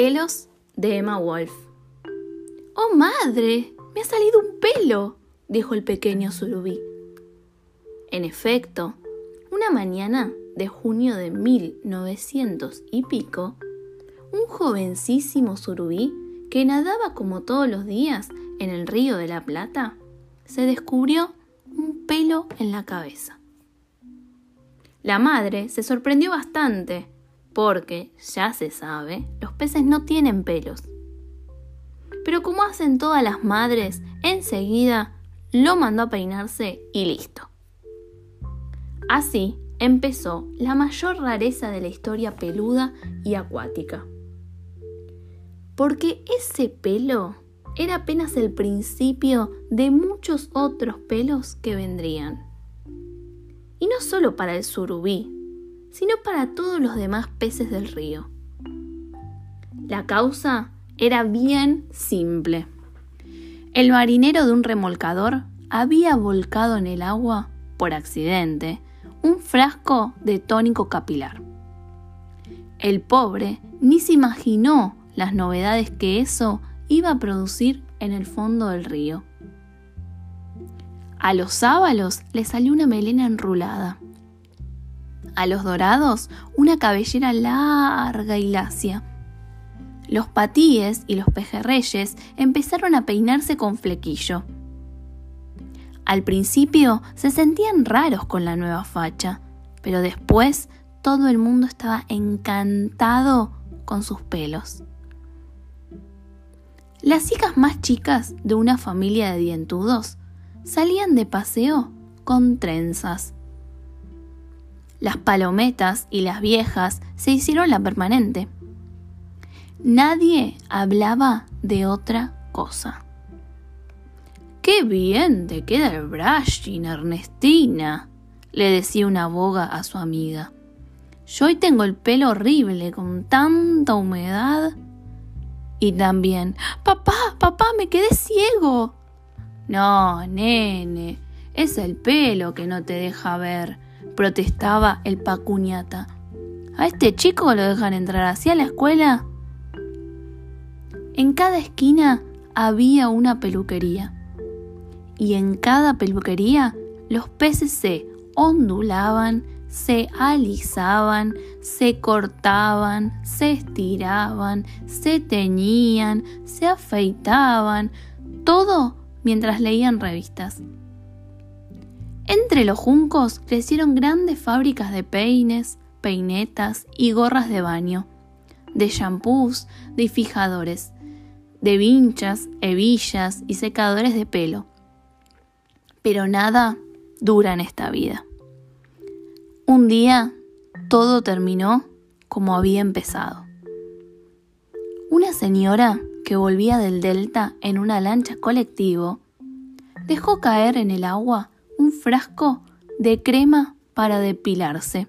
Pelos de Emma Wolf. ¡Oh, madre! ¡Me ha salido un pelo! dijo el pequeño surubí. En efecto, una mañana de junio de 1900 y pico, un jovencísimo surubí que nadaba como todos los días en el río de la Plata, se descubrió un pelo en la cabeza. La madre se sorprendió bastante porque, ya se sabe, los peces no tienen pelos. Pero como hacen todas las madres, enseguida lo mandó a peinarse y listo. Así empezó la mayor rareza de la historia peluda y acuática. Porque ese pelo era apenas el principio de muchos otros pelos que vendrían. Y no solo para el surubí, sino para todos los demás peces del río. La causa era bien simple. El marinero de un remolcador había volcado en el agua, por accidente, un frasco de tónico capilar. El pobre ni se imaginó las novedades que eso iba a producir en el fondo del río. A los sábalos le salió una melena enrulada. A los dorados una cabellera larga y lacia. Los patíes y los pejerreyes empezaron a peinarse con flequillo. Al principio se sentían raros con la nueva facha, pero después todo el mundo estaba encantado con sus pelos. Las hijas más chicas de una familia de dientudos salían de paseo con trenzas. Las palometas y las viejas se hicieron la permanente. Nadie hablaba de otra cosa. ¡Qué bien te queda el brushing, Ernestina! le decía una boga a su amiga. Yo hoy tengo el pelo horrible con tanta humedad. Y también, papá, papá, me quedé ciego. No, nene, es el pelo que no te deja ver, protestaba el pacuñata. ¿A este chico lo dejan entrar así a la escuela? En cada esquina había una peluquería. Y en cada peluquería los peces se ondulaban, se alisaban, se cortaban, se estiraban, se teñían, se afeitaban, todo mientras leían revistas. Entre los juncos crecieron grandes fábricas de peines, peinetas y gorras de baño, de champús, de fijadores, de vinchas, hebillas y secadores de pelo. Pero nada dura en esta vida. Un día todo terminó como había empezado. Una señora que volvía del delta en una lancha colectivo dejó caer en el agua un frasco de crema para depilarse.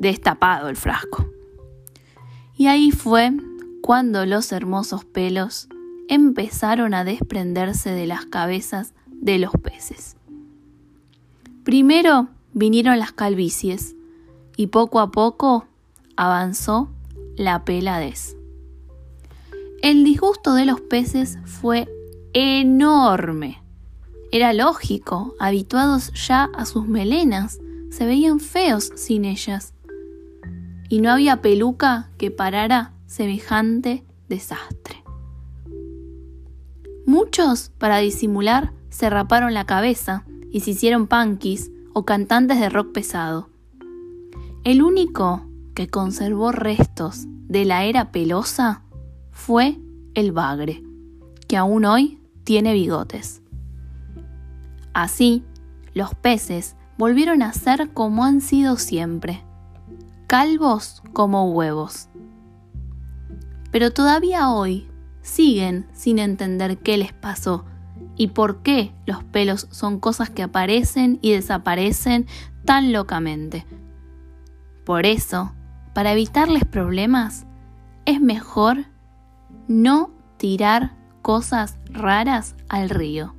Destapado el frasco. Y ahí fue cuando los hermosos pelos empezaron a desprenderse de las cabezas de los peces. Primero vinieron las calvicies y poco a poco avanzó la peladez. El disgusto de los peces fue enorme. Era lógico, habituados ya a sus melenas, se veían feos sin ellas. Y no había peluca que parara semejante desastre. Muchos, para disimular, se raparon la cabeza y se hicieron panquis o cantantes de rock pesado. El único que conservó restos de la era pelosa fue el bagre, que aún hoy tiene bigotes. Así, los peces volvieron a ser como han sido siempre, calvos como huevos. Pero todavía hoy siguen sin entender qué les pasó y por qué los pelos son cosas que aparecen y desaparecen tan locamente. Por eso, para evitarles problemas, es mejor no tirar cosas raras al río.